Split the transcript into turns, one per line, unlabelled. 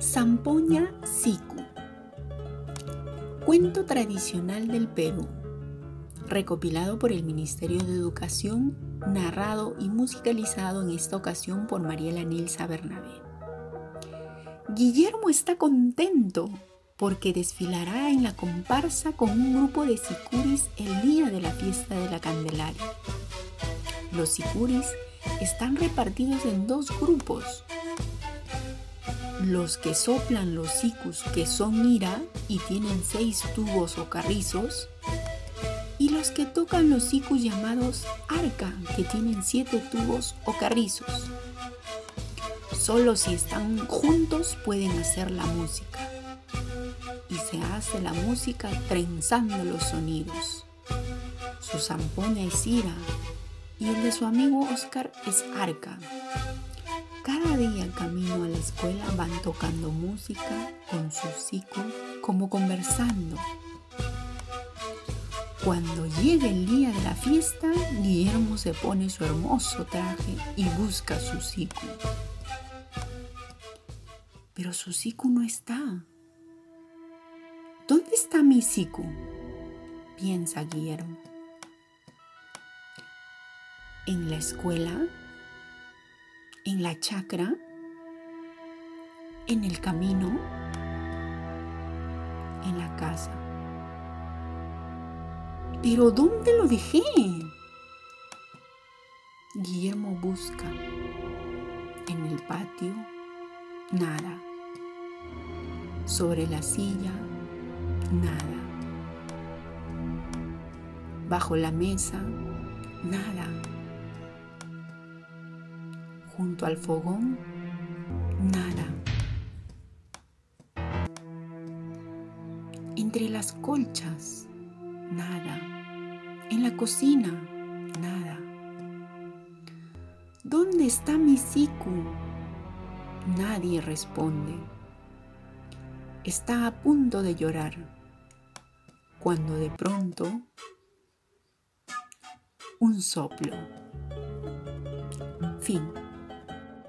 Zampoña Siku. Cuento tradicional del Perú. Recopilado por el Ministerio de Educación, narrado y musicalizado en esta ocasión por Mariela Nilsa Bernabé. Guillermo está contento porque desfilará en la comparsa con un grupo de sicuris el día de la fiesta de la Candelaria. Los sicuris están repartidos en dos grupos, los que soplan los sicus que son ira y tienen seis tubos o carrizos, y los que tocan los sicus llamados arca que tienen siete tubos o carrizos. Solo si están juntos pueden hacer la música. Y se hace la música trenzando los sonidos. Su zampoña es ira y el de su amigo Oscar es arca. Cada día camino a la escuela van tocando música con su siku como conversando. Cuando llega el día de la fiesta, Guillermo se pone su hermoso traje y busca su siku. Pero su siku no está. ¿Dónde está mi siku? piensa Guillermo. ¿En la escuela? En la chacra, en el camino, en la casa. Pero ¿dónde lo dejé? Guillermo busca en el patio, nada. Sobre la silla, nada. Bajo la mesa, nada junto al fogón, nada. Entre las colchas, nada. En la cocina, nada. ¿Dónde está mi siku? Nadie responde. Está a punto de llorar cuando de pronto un soplo. Fin.